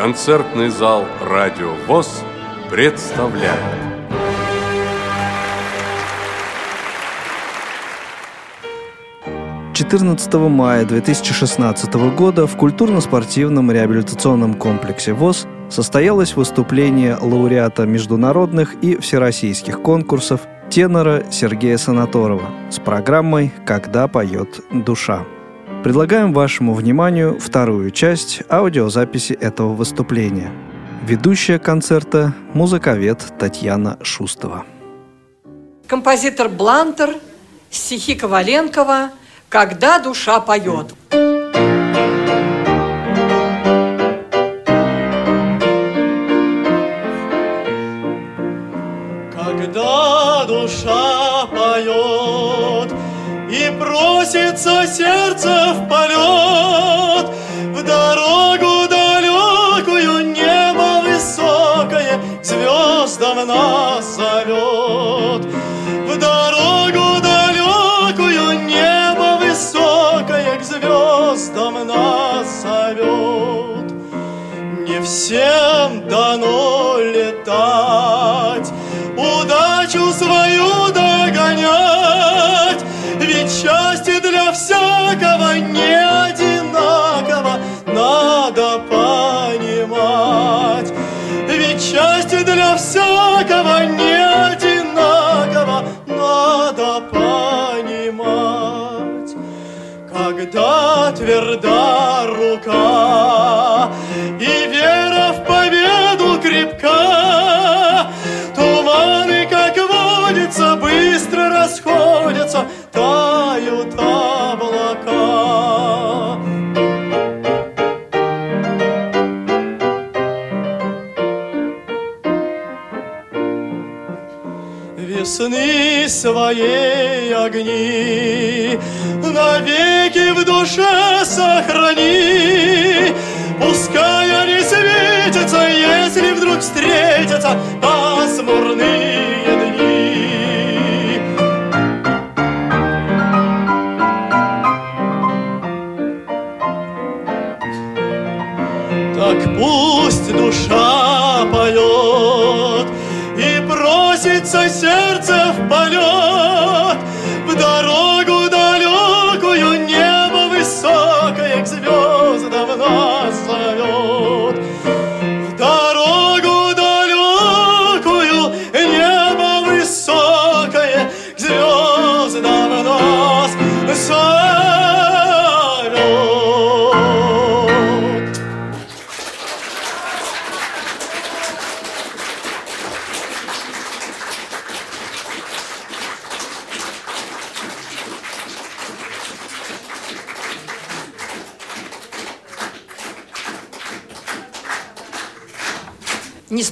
Концертный зал «Радио ВОЗ» представляет. Четырнадцатого мая 2016 года в культурно-спортивном реабилитационном комплексе ВОЗ состоялось выступление лауреата международных и всероссийских конкурсов тенора Сергея Санаторова с программой «Когда поет душа». Предлагаем вашему вниманию вторую часть аудиозаписи этого выступления. Ведущая концерта – музыковед Татьяна Шустова. Композитор Блантер, стихи Коваленкова «Когда душа поет». Бросится сердце в полет, в дорогу далекую небо высокое к звездам нас зовет. В дорогу далекую небо высокое к звездам нас зовет. Не всем Когда тверда Весны своей огни навеки в душе сохрани. Пускай они светятся, если вдруг встретятся пасмурные дни. Так пусть душа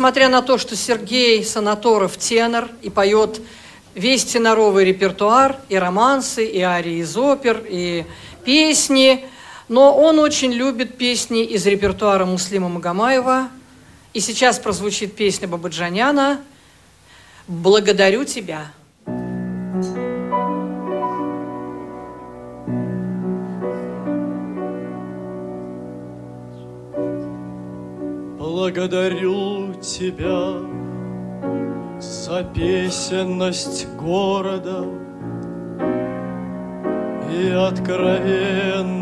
Несмотря на то, что Сергей Санаторов тенор и поет весь теноровый репертуар, и романсы, и арии из опер, и песни, но он очень любит песни из репертуара Муслима Магомаева. И сейчас прозвучит песня Бабаджаняна «Благодарю тебя». Благодарю тебя за песенность города и откровенного,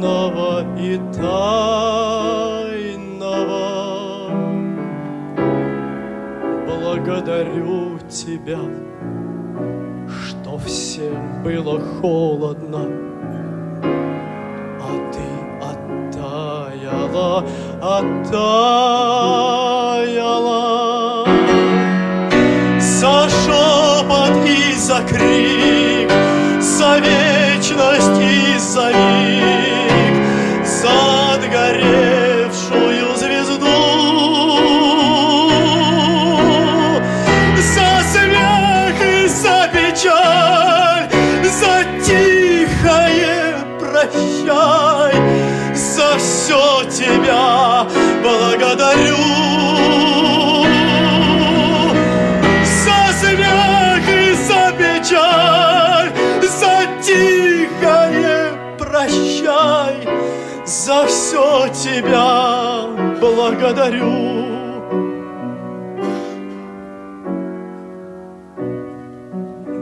и тайного. Благодарю тебя, что всем было холодно, а ты оттаяла, оттаяла. За шепот и за крик, за вечность и за миг, за отгоревшую звезду, за смех и за печаль, за тихое прощай, за все тебя прощай, за все тебя благодарю.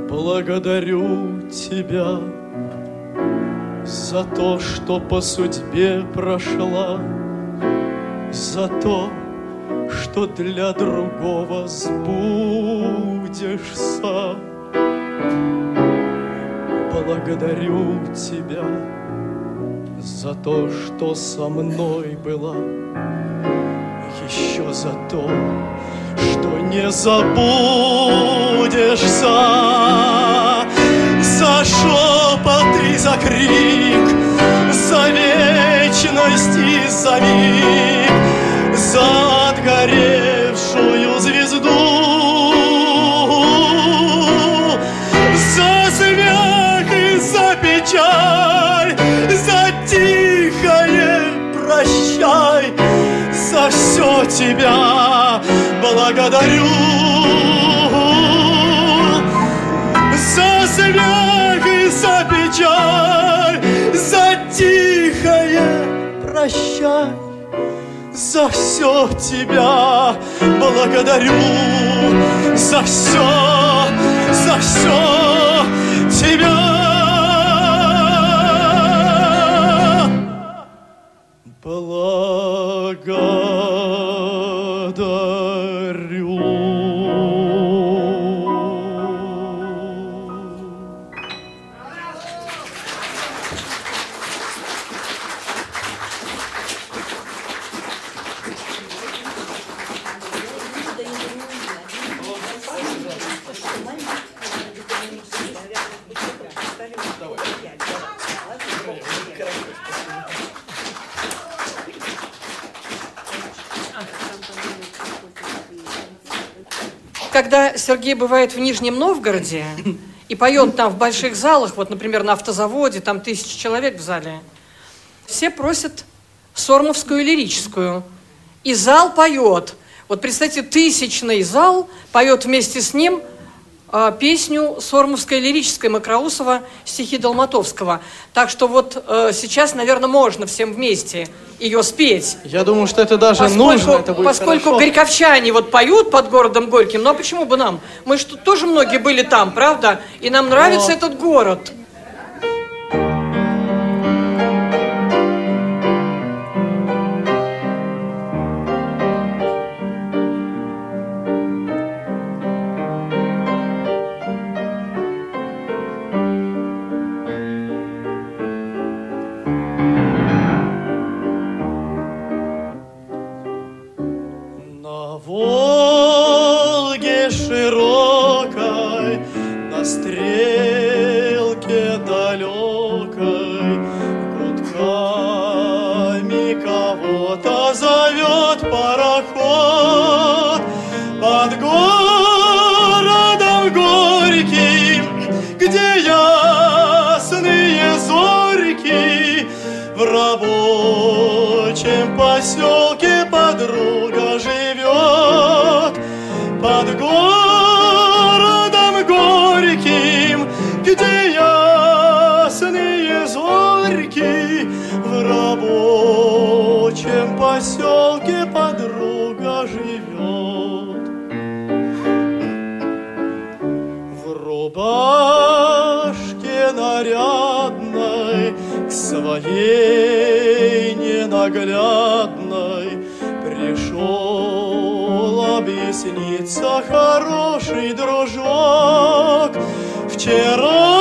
Благодарю тебя за то, что по судьбе прошла, за то, что для другого сбудешься. Благодарю тебя за то, что со мной была, еще за то, что не забудешься. За шепот и за крик, за вечность и за миг, за отгоревшую тебя благодарю. За смех и за печаль, за тихое прощай, за все тебя благодарю, за все, за все тебя. Благодарю. Сергей бывает в Нижнем Новгороде и поет там в больших залах, вот, например, на автозаводе, там тысячи человек в зале, все просят сормовскую лирическую. И зал поет. Вот представьте, тысячный зал поет вместе с ним а, песню Сормовская лирическая Макроусова, стихи Долматовского. Так что вот э, сейчас, наверное, можно всем вместе ее спеть. Я думаю, что это даже Поскольку, нужно, это будет поскольку хорошо. горьковчане вот поют под городом Горьким, ну а почему бы нам? Мы что тоже многие были там, правда? И нам нравится Но- этот город. Поселке подруга живет. В рубашке нарядной к своей ненаглядной пришел объясниться хороший дружок. Вчера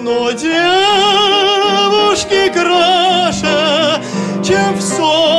но девушка дорожки краше, чем в Сормове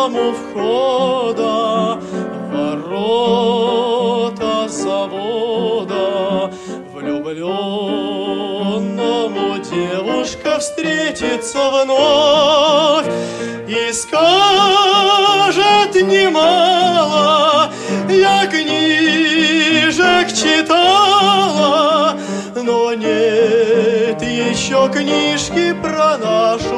утром у входа ворота завода. Влюбленному девушка встретится вновь И скажет немало, я книжек читала но нет еще книжки про нашу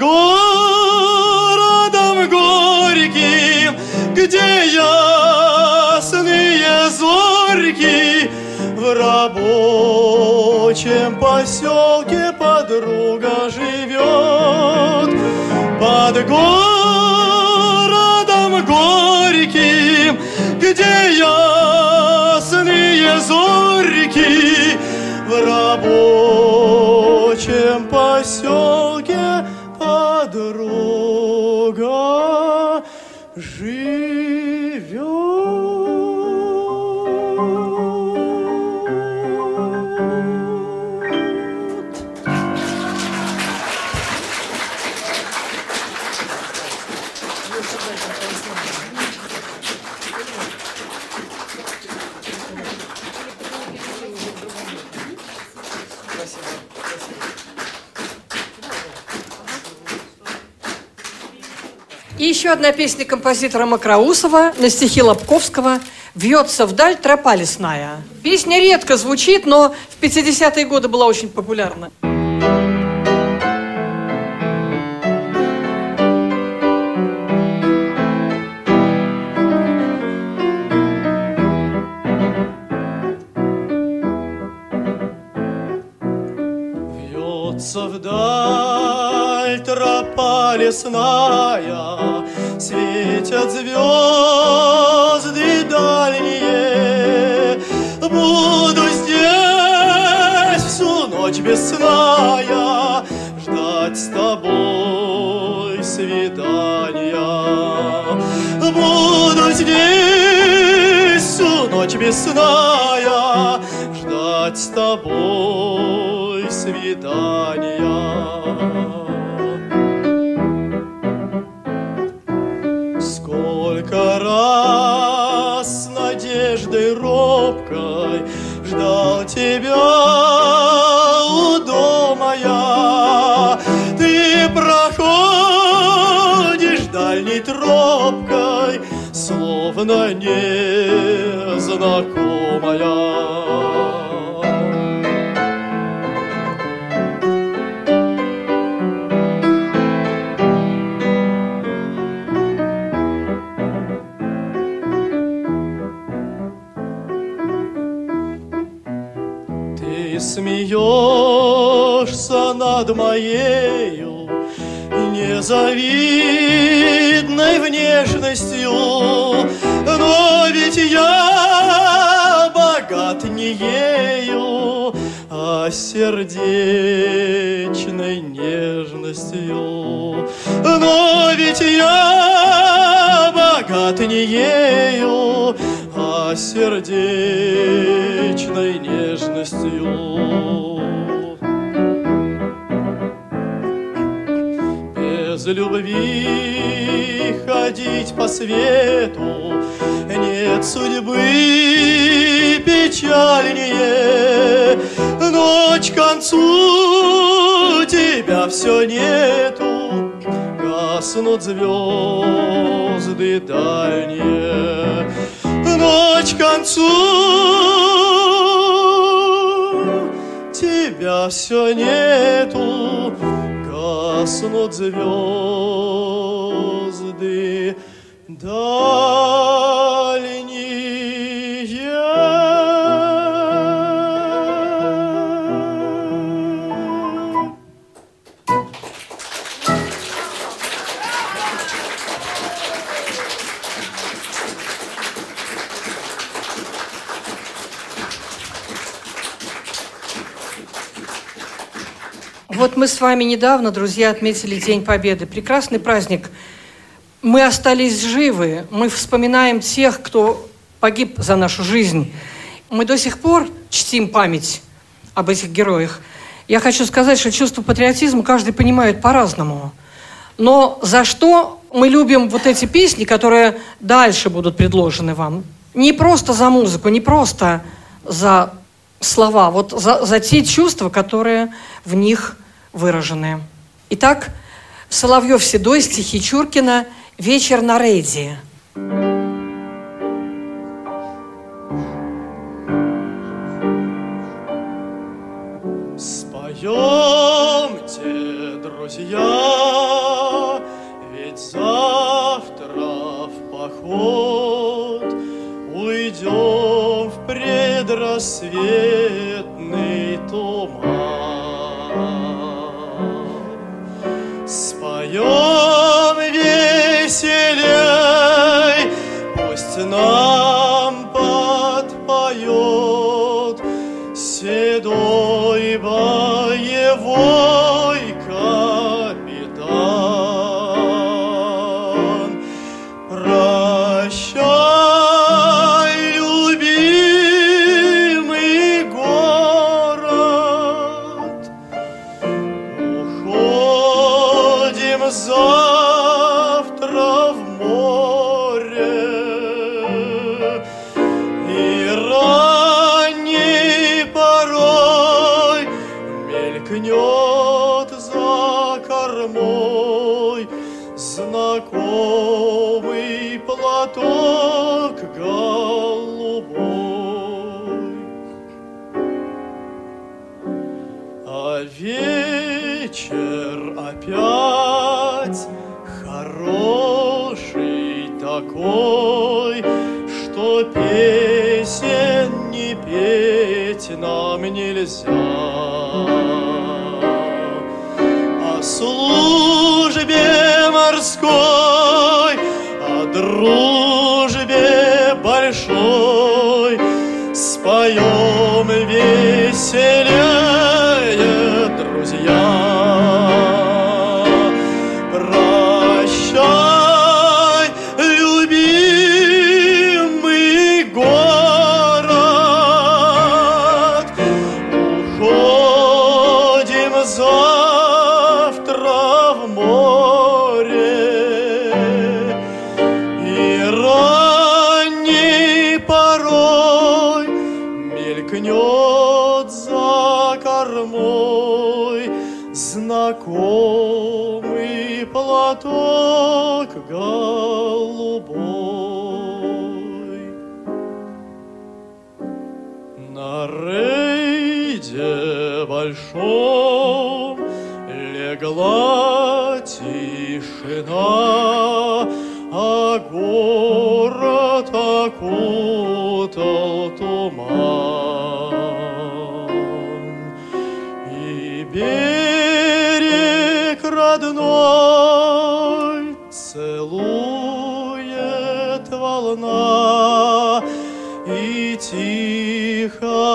городом горьким, где ясные зорьки в рабочем поселке подруга живет. Под городом горьким, где ясные зорьки в рабочем еще одна песня композитора Макроусова на стихи Лобковского «Вьется вдаль тропа лесная». Песня редко звучит, но в 50-е годы была очень популярна. Вьется вдаль тропа лесная, Светят звезды дальние. Буду здесь всю ночь без сна я Ждать с тобой свидания. Буду здесь всю ночь без сна я Ждать с тобой свидания. Смеешься над моею незавидной внешностью, но ведь я богат не ею, а сердечной нежностью. Но ведь я богат не ею, сердечной нежностью. Без любви ходить по свету нет судьбы печальнее. Ночь к концу тебя все нету, гаснут звезды дальние. Ночь к концу тебя все нету, гаснут звезды дальние. Вот мы с вами недавно, друзья, отметили День Победы. Прекрасный праздник. Мы остались живы. Мы вспоминаем тех, кто погиб за нашу жизнь. Мы до сих пор чтим память об этих героях. Я хочу сказать, что чувство патриотизма каждый понимает по-разному. Но за что мы любим вот эти песни, которые дальше будут предложены вам? Не просто за музыку, не просто за слова, вот за, за те чувства, которые в них выражены. Итак, Соловьев Седой, стихи Чуркина «Вечер на рейде». Споемте, друзья, ведь завтра в поход уйдем в предрассветный туман. Oh. Такой, что песен не петь нам нельзя. О службе морской, о дружбе тишина, а город окутал туман. И берег родной целует волна, и тихо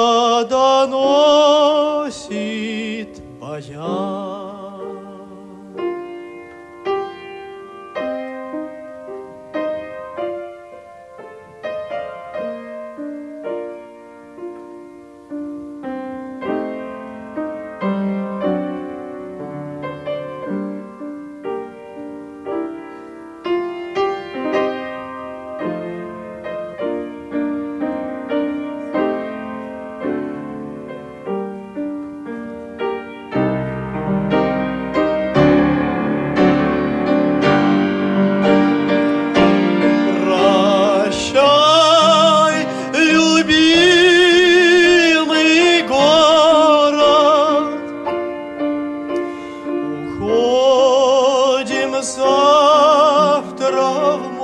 завтра в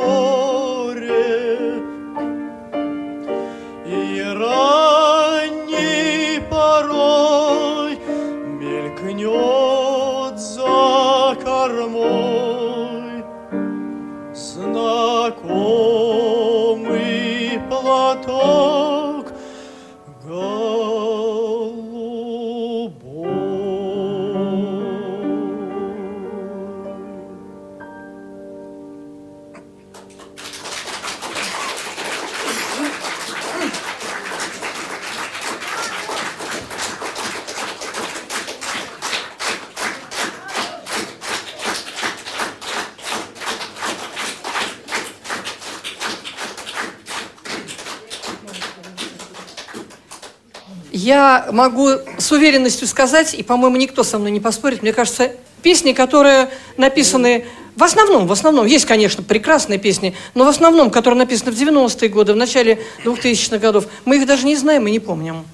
могу с уверенностью сказать, и, по-моему, никто со мной не поспорит, мне кажется, песни, которые написаны в основном, в основном, есть, конечно, прекрасные песни, но в основном, которые написаны в 90-е годы, в начале 2000-х годов, мы их даже не знаем и не помним.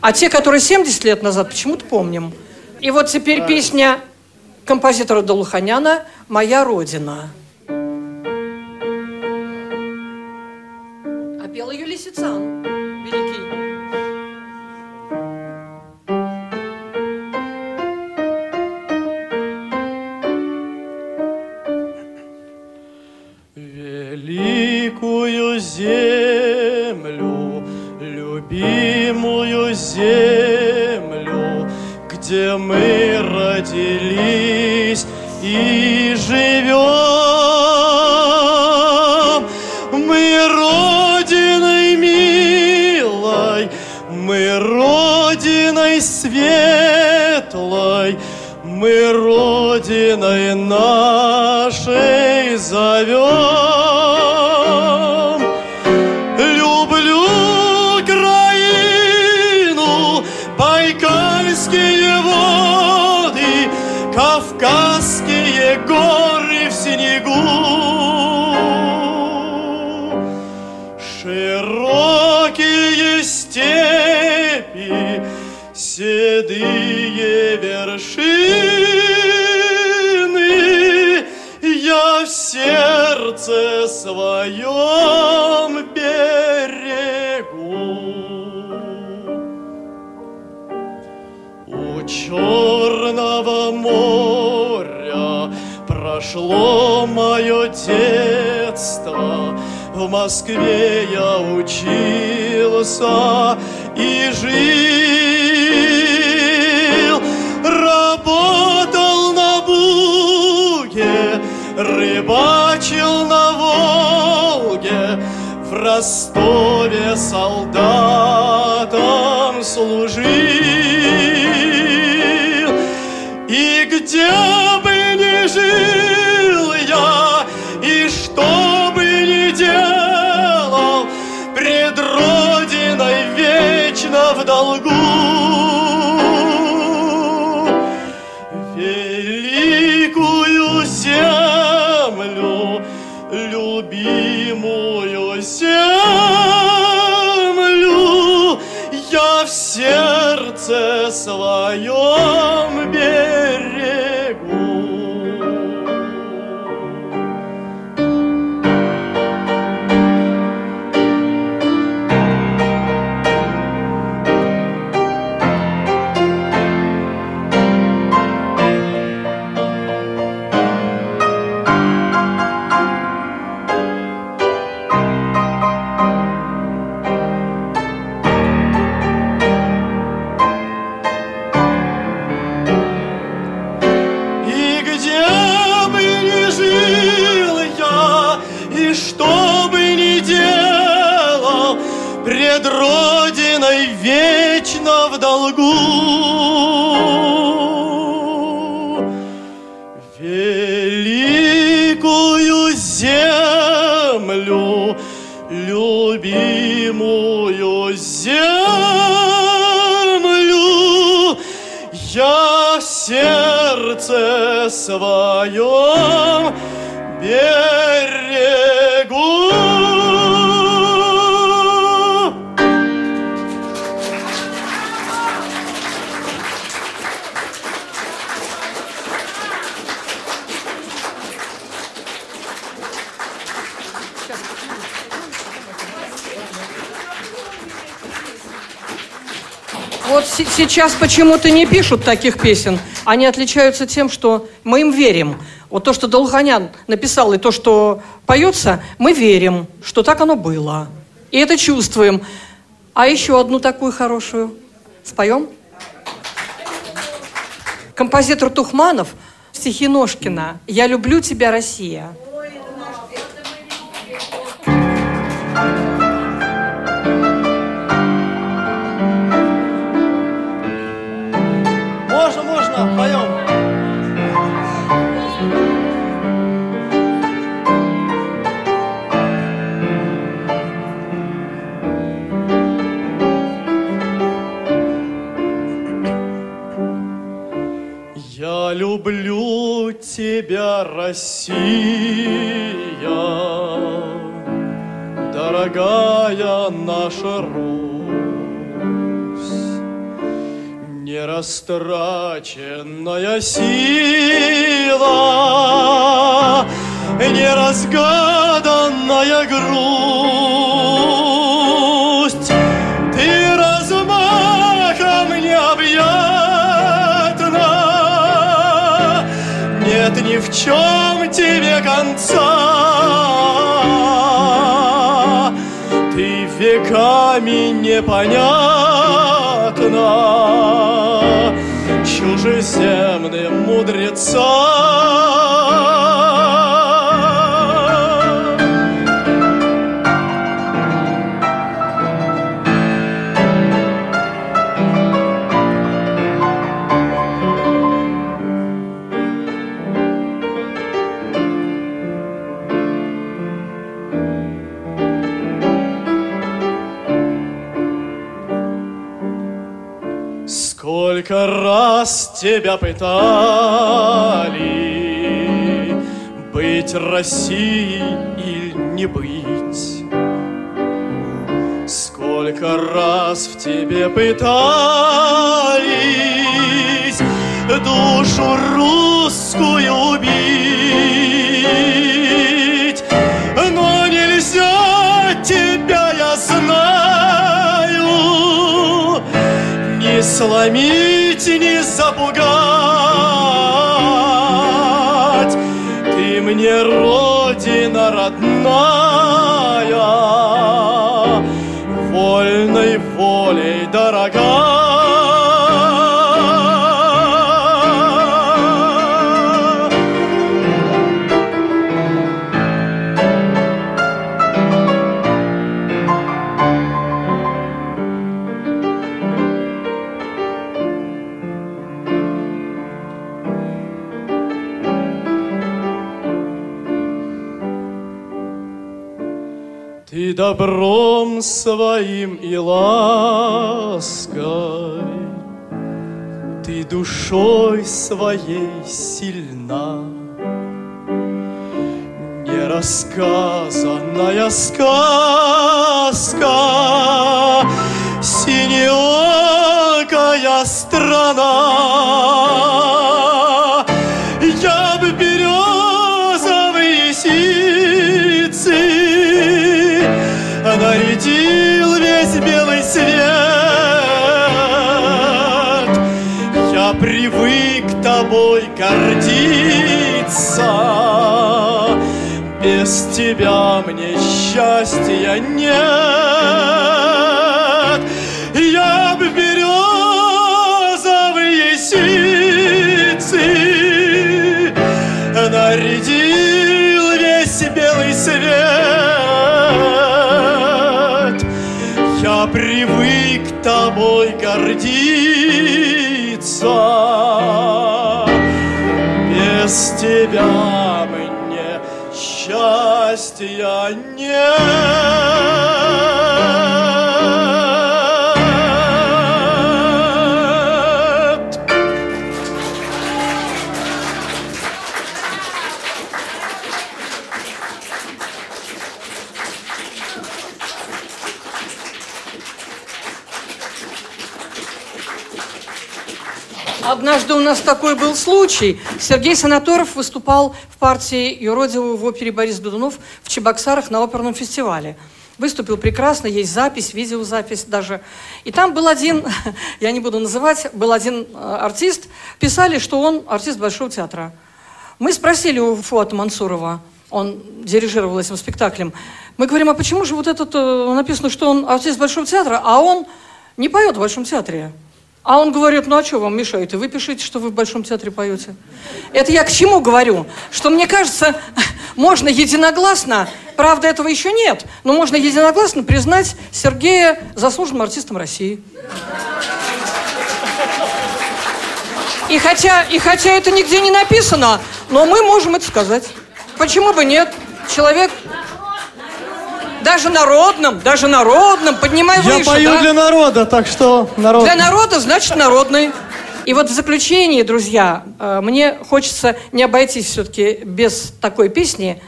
А те, которые 70 лет назад, почему-то помним. И вот теперь песня композитора Долуханяна «Моя Родина». Своем берегу. У Черного моря прошло мое детство. В Москве я учился и жил, Ростове солдатом служил. И где своем вот сейчас почему-то не пишут таких песен. Они отличаются тем, что мы им верим. Вот то, что Долханян написал, и то, что поется, мы верим, что так оно было. И это чувствуем. А еще одну такую хорошую споем? Композитор Тухманов, стихи Ножкина «Я люблю тебя, Россия». Люблю тебя, Россия, дорогая наша Русь, нерастраченная сила, неразгаданная чем тебе конца. Ты веками непонятна чужеземным мудрецам. Тебя пытали Быть Россией или не быть. Сколько раз в тебе пытались Душу русскую не сломить, не запугать. Своим и лаской, Ты душой своей сильна. Нерассказанная сказка, гордиться, без тебя мне счастья нет. Я б березовые сицы нарядил весь белый свет. Я привык тобой гордиться, без тебя мне счастья нет. Однажды у нас такой был случай. Сергей Санаторов выступал в партии Юродиву в опере «Борис Годунов» в Чебоксарах на оперном фестивале. Выступил прекрасно, есть запись, видеозапись даже. И там был один, я не буду называть, был один э, артист, писали, что он артист Большого театра. Мы спросили у Фуата Мансурова, он дирижировал этим спектаклем, мы говорим, а почему же вот этот э, написано, что он артист Большого театра, а он не поет в Большом театре? А он говорит, ну а что вам мешает? Вы пишите, что вы в Большом театре поете. Это я к чему говорю? Что мне кажется, можно единогласно, правда этого еще нет, но можно единогласно признать Сергея заслуженным артистом России. И хотя, и хотя это нигде не написано, но мы можем это сказать. Почему бы нет? Человек даже народным, даже народным, поднимай Я выше. пою да? для народа, так что народ. Для народа, значит, народный. И вот в заключении, друзья, э, мне хочется не обойтись все-таки без такой песни,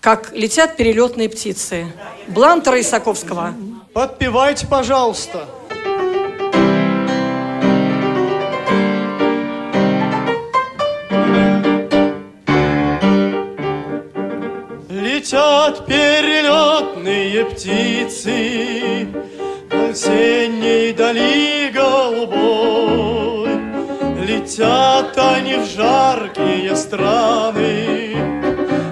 как «Летят перелетные птицы» Блантера Исаковского. Подпевайте, пожалуйста. Летят перелетные птицы В осенней дали голубой. Летят они в жаркие страны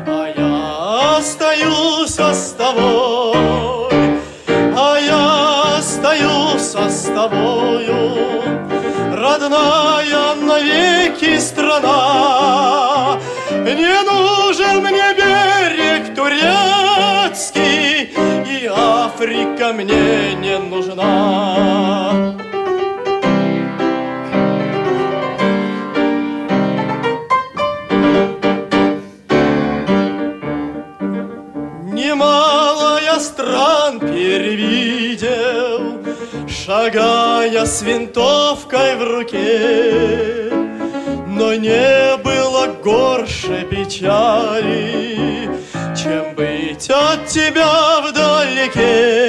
А я остаюсь с тобой А я остаюсь с тобою. Родная навеки страна Мне не нужна Немало я стран перевидел, Шагая с винтовкой в руке, Но не было горше печали, Чем быть от тебя вдалеке.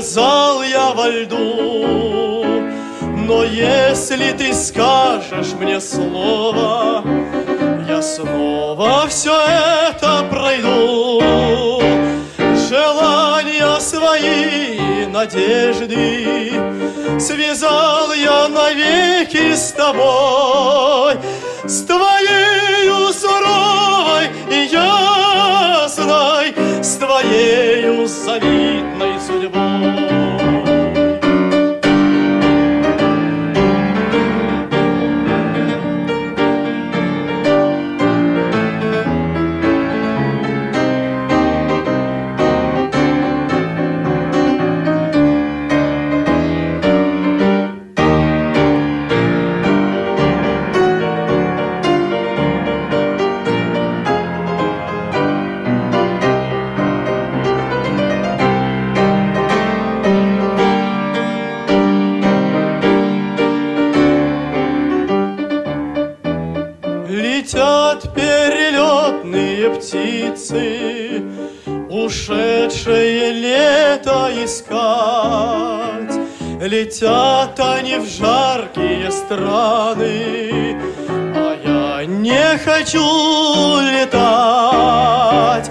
Замерзал я во льду, Но если ты скажешь мне слово, Я снова все это пройду. Желания свои, надежды Связал я навеки с тобой, С твоею суровой и ясной, С твоею завидной Летят они в жаркие страны, А я не хочу летать,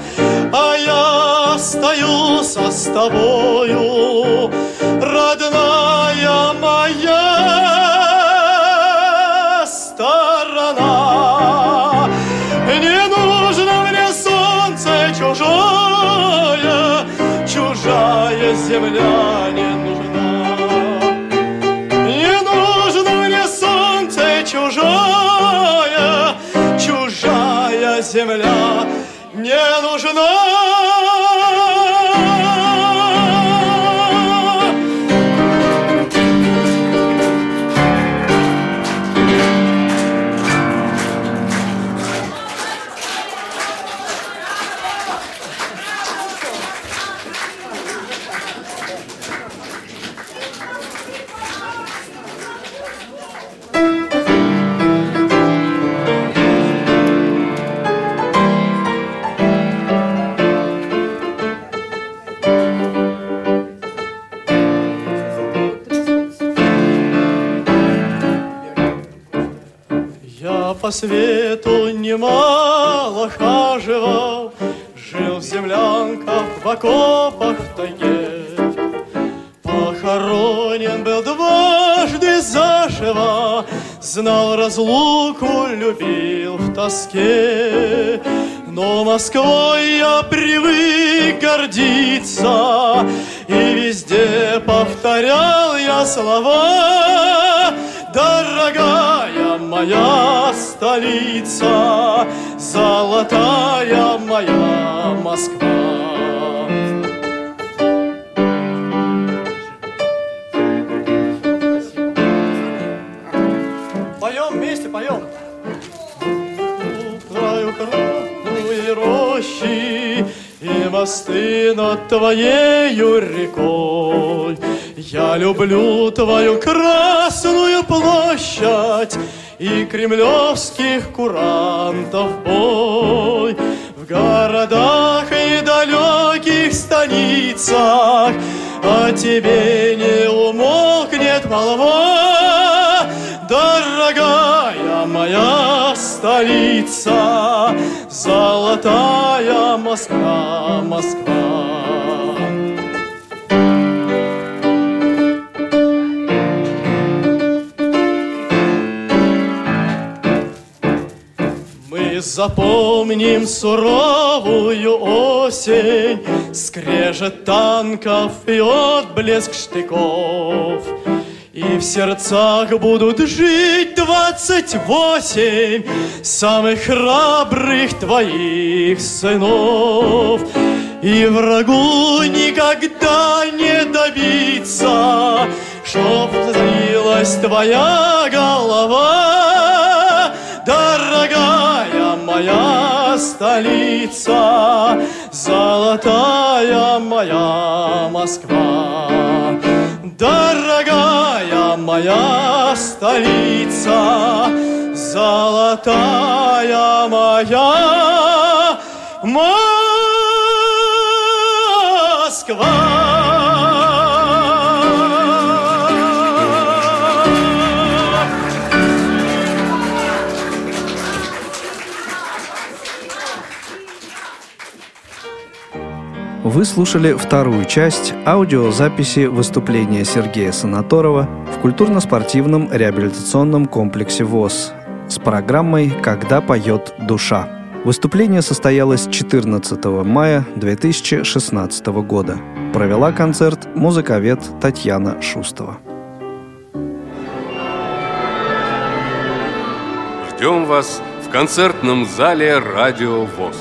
А я остаюсь с тобою, Родная моя сторона. Не нужно мне солнце чужое, чужая земля по свету немало хаживал, Жил в землянках, в окопах, в тайге. Похоронен был дважды заживо, Знал разлуку, любил в тоске. Но Москвой я привык гордиться, И везде повторял я слова. Дорогая моя столица, Золотая моя Москва. Поем вместе, поем. Краю кровные рощи И мосты над твоею рекой. Я люблю твою красную площадь И кремлевских курантов бой. В городах и далеких станицах О тебе не умолкнет молва, Дорогая моя столица, Золотая Москва, Москва. Запомним суровую осень, Скрежет танков и отблеск штыков. И в сердцах будут жить двадцать восемь Самых храбрых твоих сынов. И врагу никогда не добиться, Чтоб злилась твоя голова, моя столица, Золотая моя Москва. Дорогая моя столица, Золотая моя Москва. Вы слушали вторую часть аудиозаписи выступления Сергея Санаторова в культурно-спортивном реабилитационном комплексе ВОЗ с программой «Когда поет душа». Выступление состоялось 14 мая 2016 года. Провела концерт музыковед Татьяна Шустова. Ждем вас в концертном зале «Радио ВОЗ».